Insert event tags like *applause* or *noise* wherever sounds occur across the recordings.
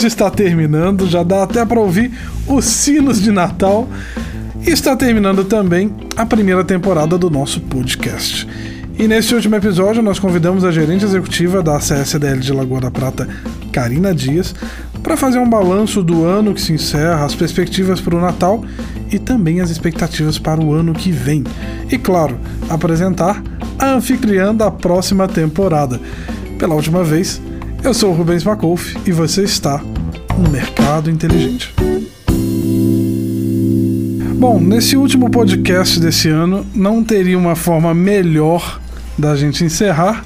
2020 está terminando, já dá até para ouvir os sinos de Natal. E está terminando também a primeira temporada do nosso podcast. E nesse último episódio, nós convidamos a gerente executiva da CSDL de Lagoa da Prata, Karina Dias, para fazer um balanço do ano que se encerra, as perspectivas para o Natal e também as expectativas para o ano que vem. E claro, apresentar a anfitriã da próxima temporada. Pela última vez, eu sou o Rubens Macolf e você está no Mercado Inteligente. Bom, nesse último podcast desse ano, não teria uma forma melhor da gente encerrar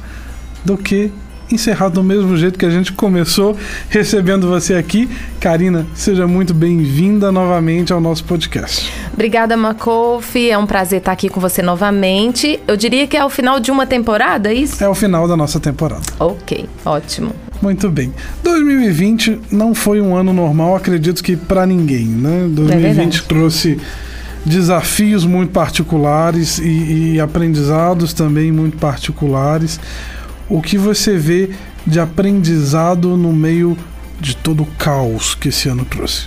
do que encerrar do mesmo jeito que a gente começou, recebendo você aqui. Karina, seja muito bem-vinda novamente ao nosso podcast. Obrigada, Macof. É um prazer estar aqui com você novamente. Eu diria que é o final de uma temporada, é isso? É o final da nossa temporada. Ok, ótimo. Muito bem. 2020 não foi um ano normal, acredito que para ninguém, né? 2020 é trouxe desafios muito particulares e, e aprendizados também muito particulares. O que você vê de aprendizado no meio de todo o caos que esse ano trouxe?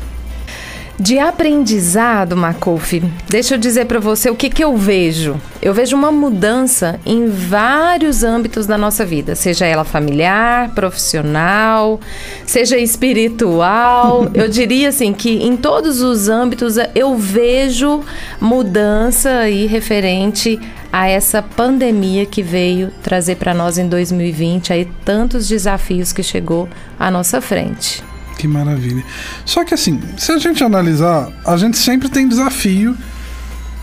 De aprendizado, Macouf, deixa eu dizer para você o que, que eu vejo. Eu vejo uma mudança em vários âmbitos da nossa vida, seja ela familiar, profissional, seja espiritual. *laughs* eu diria assim que em todos os âmbitos eu vejo mudança aí referente a essa pandemia que veio trazer para nós em 2020 aí tantos desafios que chegou à nossa frente. Que maravilha. Só que assim, se a gente analisar, a gente sempre tem desafio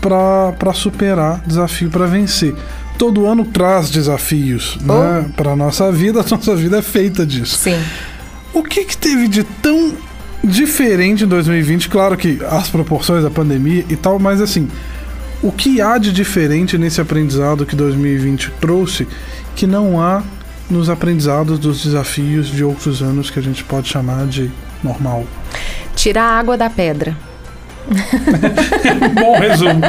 para superar, desafio para vencer. Todo ano traz desafios, oh. né? Para nossa vida, *laughs* a nossa vida é feita disso. Sim. O que que teve de tão diferente em 2020? Claro que as proporções da pandemia e tal, mas assim, o que há de diferente nesse aprendizado que 2020 trouxe que não há nos aprendizados dos desafios de outros anos que a gente pode chamar de normal. Tirar a água da pedra. *laughs* Bom resumo.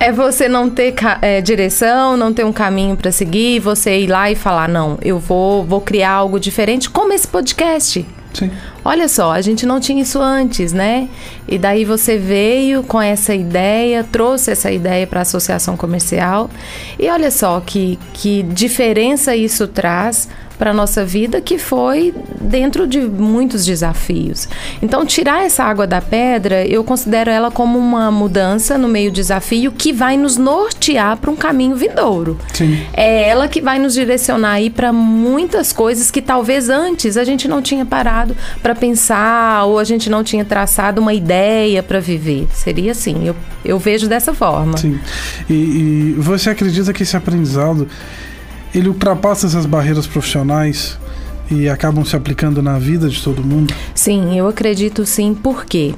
é você não ter é, direção, não ter um caminho para seguir, você ir lá e falar não, eu vou, vou criar algo diferente, como esse podcast. Sim. Olha só, a gente não tinha isso antes, né? E daí você veio com essa ideia, trouxe essa ideia para a associação comercial. E olha só que, que diferença isso traz para a nossa vida, que foi dentro de muitos desafios. Então, tirar essa água da pedra, eu considero ela como uma mudança no meio desafio que vai nos nortear para um caminho vindouro. Sim. É ela que vai nos direcionar aí para muitas coisas que talvez antes a gente não tinha parado para pensar ou a gente não tinha traçado uma ideia para viver. Seria assim, eu, eu vejo dessa forma. Sim. E, e você acredita que esse aprendizado ele ultrapassa essas barreiras profissionais e acabam se aplicando na vida de todo mundo? Sim, eu acredito sim. Por quê?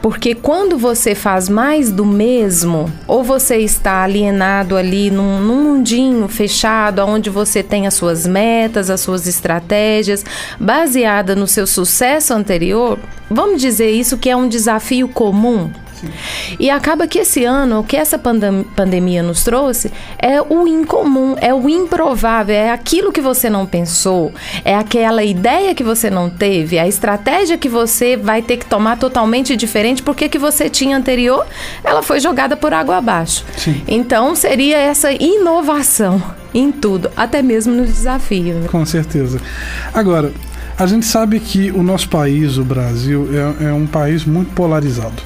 Porque quando você faz mais do mesmo, ou você está alienado ali num, num mundinho fechado, onde você tem as suas metas, as suas estratégias, baseada no seu sucesso anterior, vamos dizer isso que é um desafio comum e acaba que esse ano, o que essa pandem pandemia nos trouxe é o incomum, é o improvável, é aquilo que você não pensou, é aquela ideia que você não teve, a estratégia que você vai ter que tomar totalmente diferente porque que você tinha anterior, ela foi jogada por água abaixo. Sim. Então seria essa inovação em tudo, até mesmo no desafio. Né? Com certeza. Agora, a gente sabe que o nosso país, o Brasil, é, é um país muito polarizado.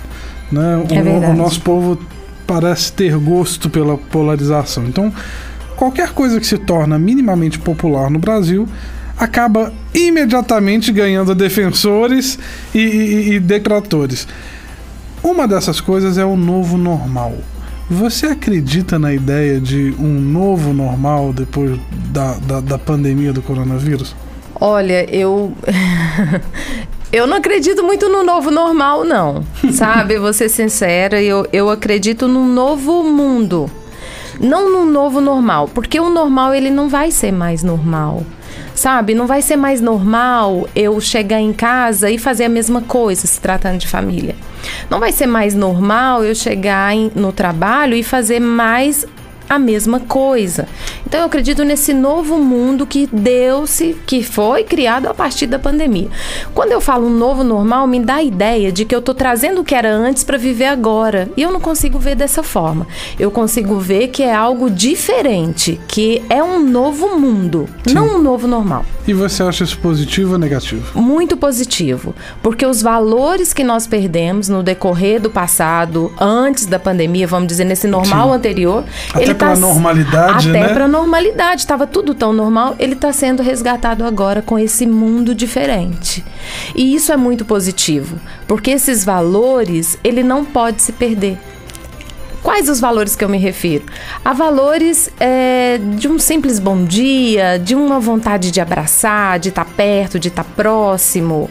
Né? É o, o nosso povo parece ter gosto pela polarização. Então, qualquer coisa que se torna minimamente popular no Brasil acaba imediatamente ganhando defensores e, e, e detratores. Uma dessas coisas é o novo normal. Você acredita na ideia de um novo normal depois da, da, da pandemia do coronavírus? Olha, eu. *laughs* Eu não acredito muito no novo normal, não. *laughs* Sabe? Vou ser sincera, eu, eu acredito num novo mundo. Não no novo normal, porque o normal ele não vai ser mais normal. Sabe? Não vai ser mais normal eu chegar em casa e fazer a mesma coisa se tratando de família. Não vai ser mais normal eu chegar em, no trabalho e fazer mais a mesma coisa. Então eu acredito nesse novo mundo que deu-se, que foi criado a partir da pandemia. Quando eu falo um novo normal, me dá a ideia de que eu estou trazendo o que era antes para viver agora. E eu não consigo ver dessa forma. Eu consigo ver que é algo diferente, que é um novo mundo, Sim. não um novo normal. E você acha isso positivo ou negativo? Muito positivo, porque os valores que nós perdemos no decorrer do passado, antes da pandemia, vamos dizer, nesse normal Sim. anterior, até ele tá normalidade, até né? para normalidade, estava tudo tão normal, ele está sendo resgatado agora com esse mundo diferente. E isso é muito positivo, porque esses valores, ele não pode se perder. Quais os valores que eu me refiro? A valores é, de um simples bom dia, de uma vontade de abraçar, de estar perto, de estar próximo,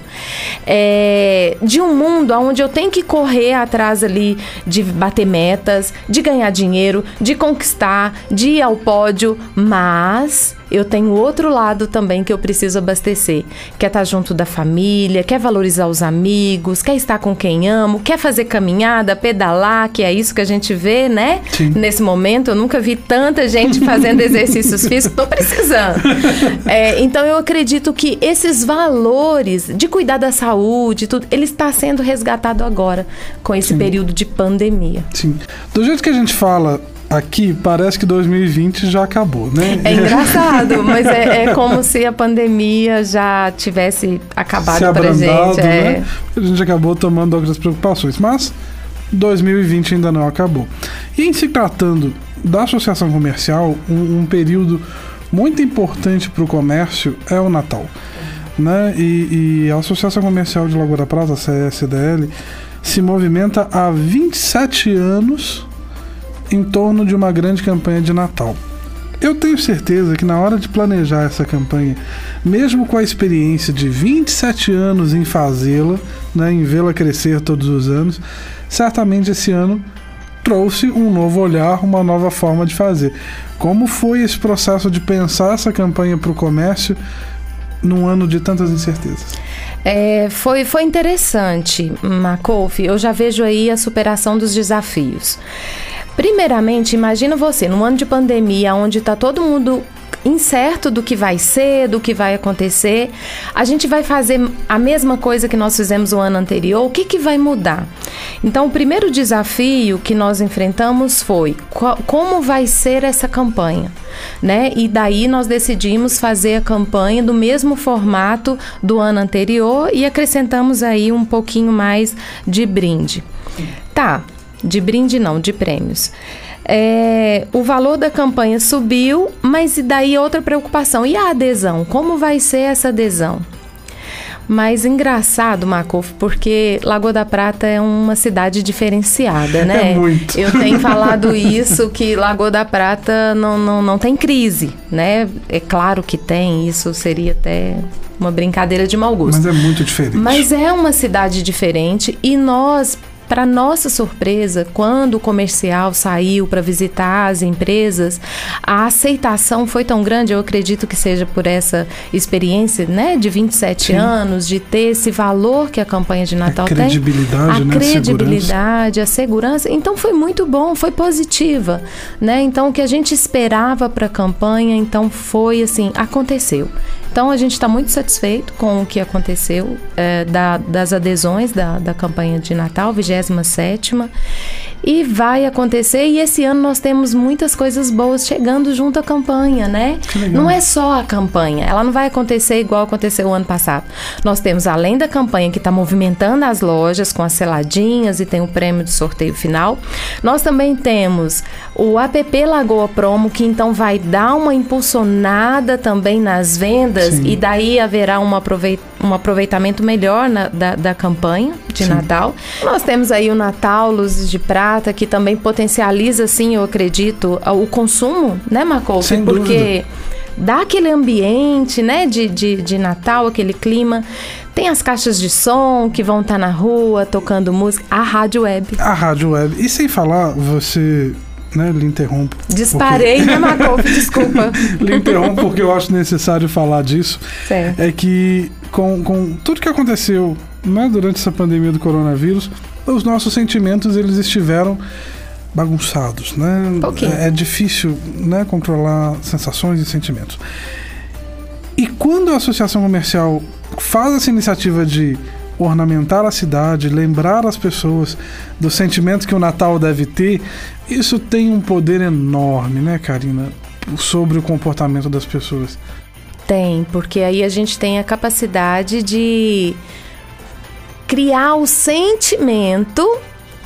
é, de um mundo onde eu tenho que correr atrás ali de bater metas, de ganhar dinheiro, de conquistar, de ir ao pódio, mas eu tenho outro lado também que eu preciso abastecer. Quer estar junto da família, quer valorizar os amigos, quer estar com quem amo, quer fazer caminhada, pedalar, que é isso que a gente vê, né? Sim. Nesse momento, eu nunca vi tanta gente *laughs* fazendo exercícios físicos, tô precisando. É, então eu acredito que esses valores de cuidar da saúde, tudo, ele está sendo resgatado agora com esse Sim. período de pandemia. Sim. Do jeito que a gente fala aqui parece que 2020 já acabou, né? É engraçado, mas é, é, como se a pandemia já tivesse acabado se pra gente. É. Né? A gente acabou tomando outras preocupações, mas 2020 ainda não acabou. E em se tratando da associação comercial, um, um período muito importante para o comércio é o Natal. Né? E, e, a Associação Comercial de Lagoa da Prata, a CSDL, se movimenta há 27 anos em torno de uma grande campanha de Natal. Eu tenho certeza que na hora de planejar essa campanha, mesmo com a experiência de 27 anos em fazê-la, né, em vê-la crescer todos os anos, certamente esse ano trouxe um novo olhar, uma nova forma de fazer. Como foi esse processo de pensar essa campanha para o comércio num ano de tantas incertezas? É, foi, foi interessante, Macouf. Eu já vejo aí a superação dos desafios. Primeiramente, imagina você, num ano de pandemia, onde está todo mundo incerto do que vai ser, do que vai acontecer, a gente vai fazer a mesma coisa que nós fizemos o ano anterior, o que, que vai mudar? Então, o primeiro desafio que nós enfrentamos foi qual, como vai ser essa campanha, né? E daí nós decidimos fazer a campanha do mesmo formato do ano anterior e acrescentamos aí um pouquinho mais de brinde. Tá, de brinde não, de prêmios. É, o valor da campanha subiu, mas e daí outra preocupação. E a adesão? Como vai ser essa adesão? Mas engraçado, Macof, porque Lagoa da Prata é uma cidade diferenciada, *laughs* né? É muito. Eu tenho *laughs* falado isso, que Lagoa da Prata não, não, não tem crise, né? É claro que tem, isso seria até uma brincadeira de mau gosto. Mas é muito diferente. Mas é uma cidade diferente e nós para nossa surpresa, quando o comercial saiu para visitar as empresas, a aceitação foi tão grande, eu acredito que seja por essa experiência, né, de 27 Sim. anos, de ter esse valor que a campanha de Natal a credibilidade, tem. A né, credibilidade, a segurança. Então foi muito bom, foi positiva, né? Então o que a gente esperava para a campanha, então foi assim, aconteceu. Então a gente está muito satisfeito com o que aconteceu é, da, das adesões da, da campanha de Natal, 27 e vai acontecer. E esse ano nós temos muitas coisas boas chegando junto à campanha, né? Não é só a campanha, ela não vai acontecer igual aconteceu o ano passado. Nós temos, além da campanha que está movimentando as lojas com as seladinhas e tem o prêmio de sorteio final, nós também temos o app Lagoa Promo, que então vai dar uma impulsionada também nas vendas Sim. e daí haverá um, aproveit um aproveitamento melhor na, da, da campanha de Sim. Natal. Nós temos aí o Natal, Luzes de Prata, que também potencializa, sim, eu acredito, o consumo, né, Marcos? Sem Porque dúvida. dá aquele ambiente, né, de, de, de Natal, aquele clima. Tem as caixas de som que vão estar tá na rua tocando música, a rádio web. A rádio web. E sem falar, você né, lhe interrompo. Disparei, porque... né, Macof? Desculpa. lhe interrompo porque eu acho necessário falar disso. Certo. É que com, com tudo que aconteceu né, durante essa pandemia do coronavírus, os nossos sentimentos eles estiveram bagunçados, né? Um é, é difícil, né, controlar sensações e sentimentos. E quando a associação comercial faz essa iniciativa de ornamentar a cidade, lembrar as pessoas do sentimento que o Natal deve ter, isso tem um poder enorme, né, Karina, sobre o comportamento das pessoas. Tem, porque aí a gente tem a capacidade de criar o sentimento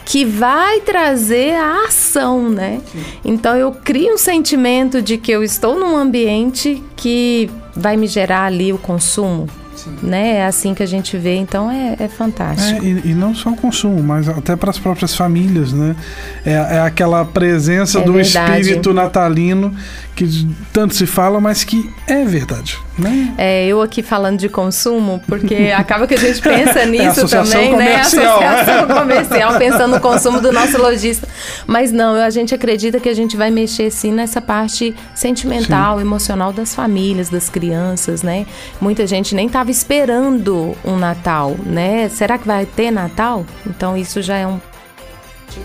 que vai trazer a ação, né? Sim. Então eu crio um sentimento de que eu estou num ambiente que vai me gerar ali o consumo. Sim. Né? É assim que a gente vê, então é, é fantástico. É, e, e, não só o consumo, mas até para as próprias famílias, né? É, é aquela presença é do verdade. espírito natalino que tanto se fala, mas que é verdade, né? É, eu aqui falando de consumo, porque *laughs* acaba que a gente pensa nisso é também, comercial. né? Associação *laughs* comercial, pensando no consumo do nosso lojista. Mas não, a gente acredita que a gente vai mexer sim nessa parte sentimental, sim. emocional das famílias, das crianças, né? Muita gente nem estava esperando um Natal, né? Será que vai ter Natal? Então isso já é um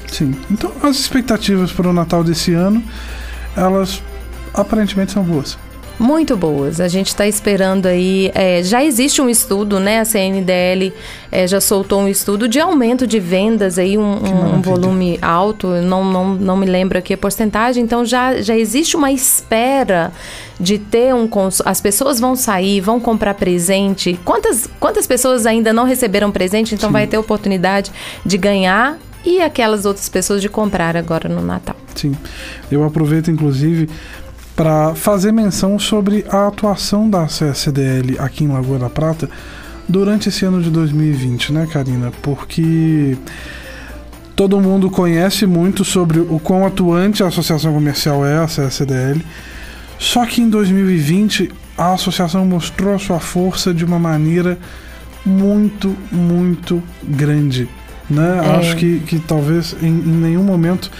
Sim. Então as expectativas para o Natal desse ano, elas aparentemente são boas. Muito boas. A gente está esperando aí. É, já existe um estudo, né? A CNDL é, já soltou um estudo de aumento de vendas aí, um, um, um volume alto. Não, não, não me lembro aqui a porcentagem. Então já, já existe uma espera de ter um consumo. As pessoas vão sair, vão comprar presente. Quantas, quantas pessoas ainda não receberam presente? Então Sim. vai ter oportunidade de ganhar e aquelas outras pessoas de comprar agora no Natal. Sim. Eu aproveito, inclusive, para fazer menção sobre a atuação da CSDL aqui em Lagoa da Prata durante esse ano de 2020, né, Karina? Porque todo mundo conhece muito sobre o quão atuante a associação comercial é, a CSDL. Só que em 2020 a associação mostrou a sua força de uma maneira muito, muito grande. Né? É. Acho que, que talvez em, em nenhum momento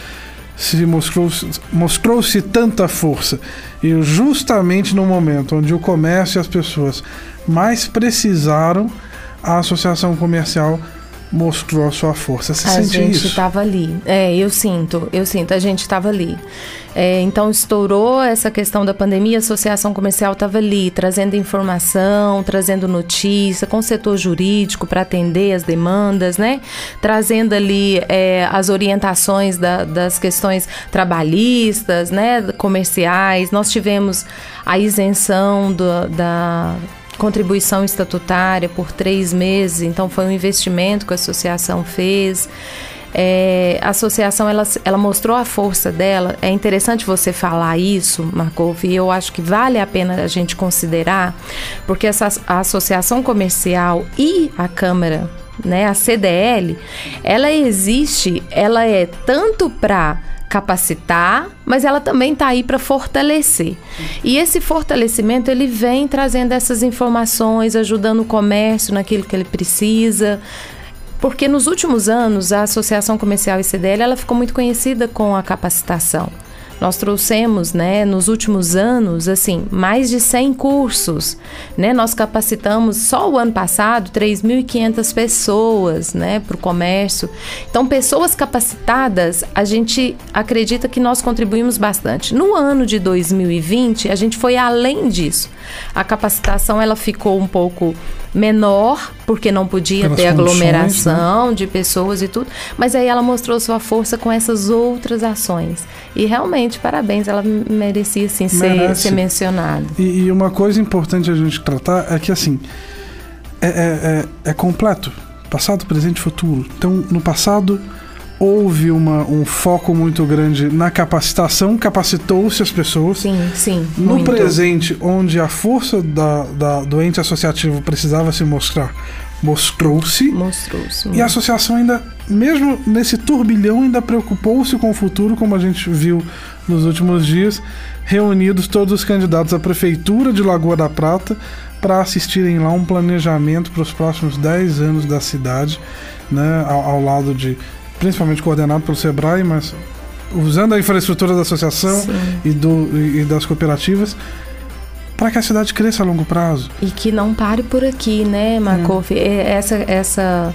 se mostrou-se mostrou tanta força. E justamente no momento onde o comércio e as pessoas mais precisaram, a associação comercial mostrou a sua força. Você a gente estava ali. É, eu sinto, eu sinto, a gente estava ali. É, então estourou essa questão da pandemia, a associação comercial estava ali, trazendo informação, trazendo notícia, com o setor jurídico para atender as demandas, né? Trazendo ali é, as orientações da, das questões trabalhistas, né? Comerciais. Nós tivemos a isenção do, da contribuição estatutária por três meses, então foi um investimento que a associação fez. É, a associação ela, ela mostrou a força dela. É interessante você falar isso, Markov, e eu acho que vale a pena a gente considerar, porque essa, a associação comercial e a Câmara, né, a CDL, ela existe, ela é tanto para capacitar, mas ela também está aí para fortalecer. E esse fortalecimento ele vem trazendo essas informações, ajudando o comércio naquilo que ele precisa. Porque nos últimos anos a Associação Comercial ICDL ela ficou muito conhecida com a capacitação. Nós trouxemos, né, nos últimos anos, assim, mais de 100 cursos, né? Nós capacitamos só o ano passado 3.500 pessoas, né, para o comércio. Então, pessoas capacitadas, a gente acredita que nós contribuímos bastante. No ano de 2020, a gente foi além disso. A capacitação ela ficou um pouco menor, porque não podia Pelas ter aglomeração né? de pessoas e tudo, mas aí ela mostrou sua força com essas outras ações. E realmente, parabéns, ela merecia sim ser, ser mencionada. E, e, uma coisa importante a gente tratar é que assim é, é, é, é completo. Passado, presente e futuro. Então, no passado, houve uma, um foco muito grande na capacitação, capacitou-se as pessoas. Sim, sim. No muito. presente, onde a força da, da, do ente associativo precisava se mostrar, mostrou-se. Mostrou-se. E a associação ainda, mesmo nesse turbilhão, ainda preocupou-se com o futuro, como a gente viu nos últimos dias, reunidos todos os candidatos à prefeitura de Lagoa da Prata para assistirem lá um planejamento para os próximos 10 anos da cidade, né, ao, ao lado de principalmente coordenado pelo Sebrae, mas usando a infraestrutura da associação e, do, e das cooperativas para que a cidade cresça a longo prazo. E que não pare por aqui, né, Markov? Hum. Essa, essa,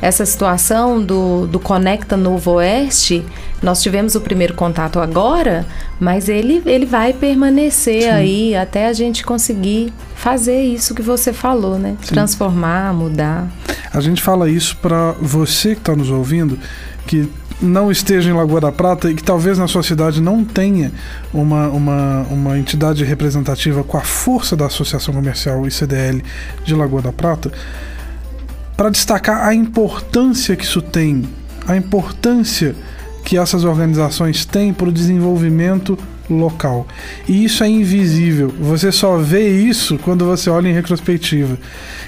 essa situação do, do Conecta Novo Oeste Nós tivemos o primeiro contato agora, mas ele, ele vai permanecer Sim. aí até a gente conseguir fazer isso que você falou, né? Sim. Transformar, mudar. A gente fala isso para você que está nos ouvindo, que não esteja em Lagoa da Prata e que talvez na sua cidade não tenha uma, uma, uma entidade representativa com a força da Associação Comercial ICDL de Lagoa da Prata, para destacar a importância que isso tem, a importância que essas organizações têm para o desenvolvimento local. E isso é invisível. Você só vê isso quando você olha em retrospectiva.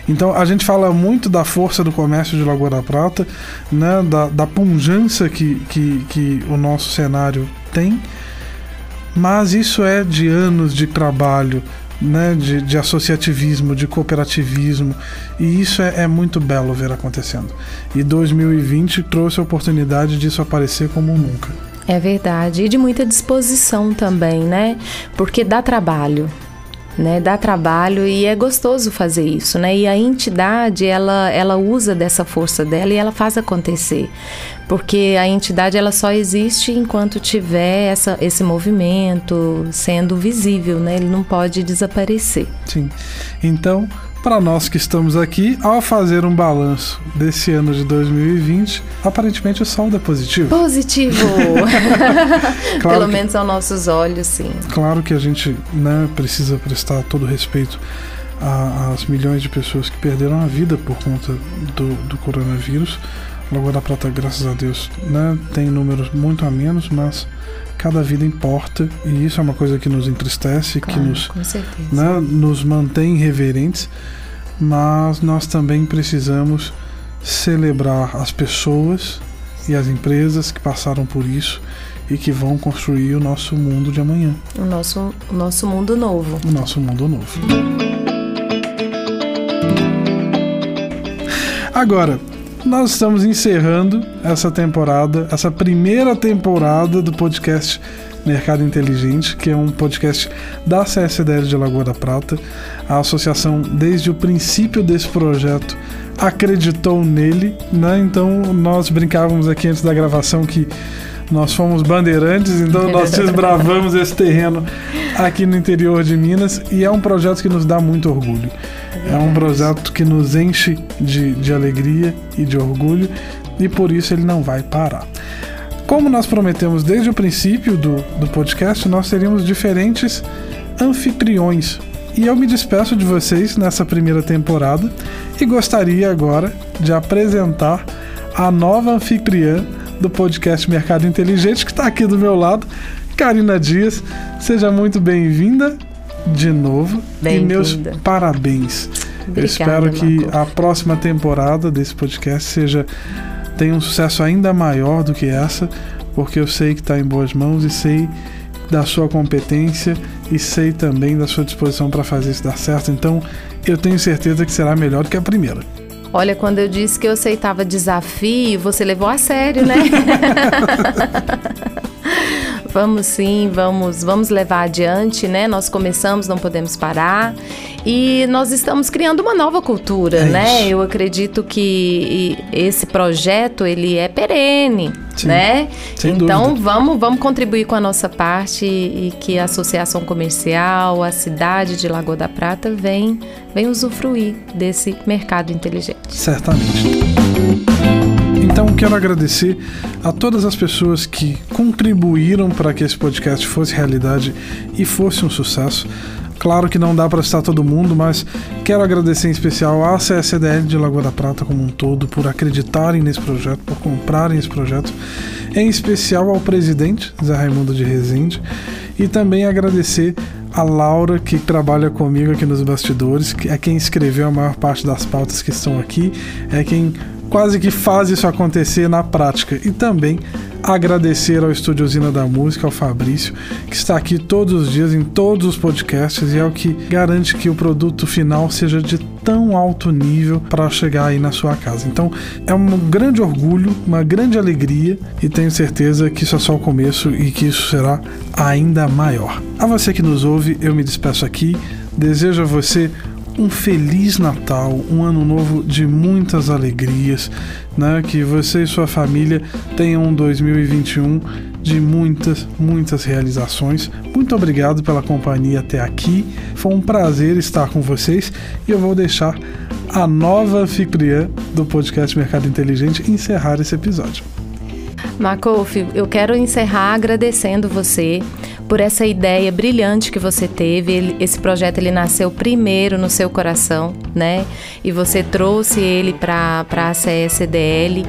Então a gente fala muito da força do comércio de Lagoa da Prata, né, da, da punjança que, que, que o nosso cenário tem, mas isso é de anos de trabalho, né, de, de associativismo, de cooperativismo, e isso é, é, muito belo ver acontecendo. E 2020 trouxe a oportunidade disso aparecer como nunca. É verdade, e de muita disposição também, né? Porque dá trabalho, né? Dá trabalho e é gostoso fazer isso, né? E a entidade, ela, ela usa dessa força dela e ela faz acontecer. Porque a entidade, ela só existe enquanto tiver essa, esse movimento sendo visível, né? Ele não pode desaparecer. Sim. Então, para nós que estamos aqui, ao fazer um balanço desse ano de 2020, aparentemente o saldo é positivo. Positivo! *laughs* claro Pelo que, menos aos nossos olhos, sim. Claro que a gente né, precisa prestar todo respeito às milhões de pessoas que perderam a vida por conta do, do coronavírus. Lagoa da Prata, graças a Deus, né, tem números muito a menos, mas cada vida importa e isso é uma coisa que nos entristece, claro, que nos, né, nos mantém reverentes, mas nós também precisamos celebrar as pessoas e as empresas que passaram por isso e que vão construir o nosso mundo de amanhã. O nosso, o nosso mundo novo. O nosso mundo novo. Agora, nós estamos encerrando essa temporada, essa primeira temporada do podcast Mercado Inteligente, que é um podcast da CSDL de Lagoa da Prata. A associação, desde o princípio desse projeto, acreditou nele, né? Então nós brincávamos aqui antes da gravação que nós fomos bandeirantes, então *laughs* nós desbravamos esse terreno aqui no interior de Minas e é um projeto que nos dá muito orgulho. É um projeto que nos enche de, de alegria e de orgulho e por isso ele não vai parar. Como nós prometemos desde o princípio do, do podcast, nós teríamos diferentes anfitriões. E eu me despeço de vocês nessa primeira temporada e gostaria agora de apresentar a nova anfitriã do podcast Mercado Inteligente, que está aqui do meu lado, Karina Dias. Seja muito bem-vinda de novo. Bem e meus parabéns. Obrigada, Eu espero que a próxima temporada desse podcast seja tenha um sucesso ainda maior do que essa, porque eu sei que está em boas mãos e sei da sua competência e sei também da sua disposição para fazer isso dar certo. Então, eu tenho certeza que será melhor do que a primeira. Olha, quando eu disse que eu aceitava desafio, você levou a sério, né? *laughs* Vamos sim, vamos, vamos levar adiante, né? Nós começamos, não podemos parar. E nós estamos criando uma nova cultura, é né? Isso. Eu acredito que esse projeto ele é perene, Sim, né? então dúvida. vamos vamos contribuir com a nossa parte e que a associação comercial, a cidade de Lagoa da Prata vem vem usufruir desse mercado inteligente. Certamente. Então quero agradecer a todas as pessoas que contribuíram para que esse podcast fosse realidade e fosse um sucesso. Claro que não dá para citar todo mundo, mas quero agradecer em especial à CSDL de Lagoa da Prata como um todo por acreditarem nesse projeto, por comprarem esse projeto. Em especial ao presidente, Zé Raimundo de Rezende, e também agradecer a Laura, que trabalha comigo aqui nos bastidores, que é quem escreveu a maior parte das pautas que estão aqui, é quem quase que faz isso acontecer na prática. E também agradecer ao Estúdio Usina da Música, ao Fabrício, que está aqui todos os dias em todos os podcasts e é o que garante que o produto final seja de tão alto nível para chegar aí na sua casa. Então é um grande orgulho, uma grande alegria e tenho certeza que isso é só o começo e que isso será ainda maior. A você que nos ouve, eu me despeço aqui. Desejo a você um feliz Natal, um ano novo de muitas alegrias, né? Que você e sua família tenham um 2021 de muitas, muitas realizações. Muito obrigado pela companhia até aqui. Foi um prazer estar com vocês e eu vou deixar a nova anfitriã do podcast Mercado Inteligente encerrar esse episódio. Macof, eu quero encerrar agradecendo você por essa ideia brilhante que você teve. Ele, esse projeto ele nasceu primeiro no seu coração, né? E você trouxe ele para a CSDL.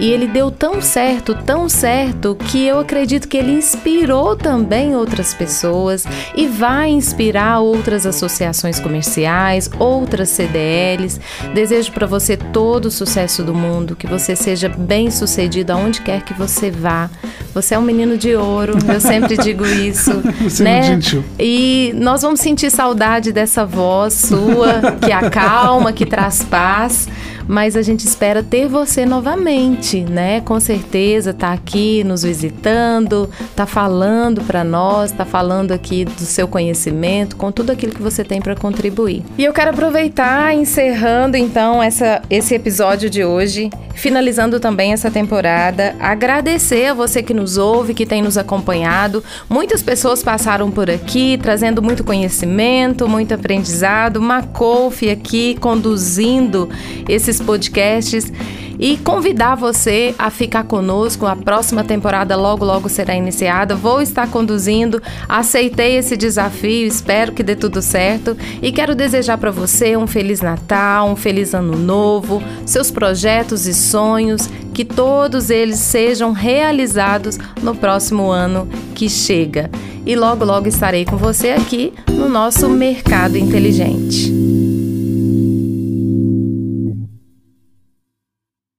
E ele deu tão certo, tão certo, que eu acredito que ele inspirou também outras pessoas e vai inspirar outras associações comerciais, outras CDLs. Desejo para você todo o sucesso do mundo, que você seja bem sucedido aonde quer que você vá. Você é um menino de ouro, eu sempre digo isso. *laughs* *laughs* Você é né? muito gentil. E nós vamos sentir saudade dessa voz sua, que acalma, que traz paz mas a gente espera ter você novamente, né? Com certeza tá aqui nos visitando, tá falando para nós, tá falando aqui do seu conhecimento, com tudo aquilo que você tem para contribuir. E eu quero aproveitar encerrando então essa, esse episódio de hoje, finalizando também essa temporada, agradecer a você que nos ouve, que tem nos acompanhado. Muitas pessoas passaram por aqui trazendo muito conhecimento, muito aprendizado. Macof aqui conduzindo esses podcasts e convidar você a ficar conosco. A próxima temporada logo logo será iniciada. Vou estar conduzindo. Aceitei esse desafio, espero que dê tudo certo e quero desejar para você um feliz Natal, um feliz ano novo, seus projetos e sonhos, que todos eles sejam realizados no próximo ano que chega. E logo logo estarei com você aqui no nosso Mercado Inteligente.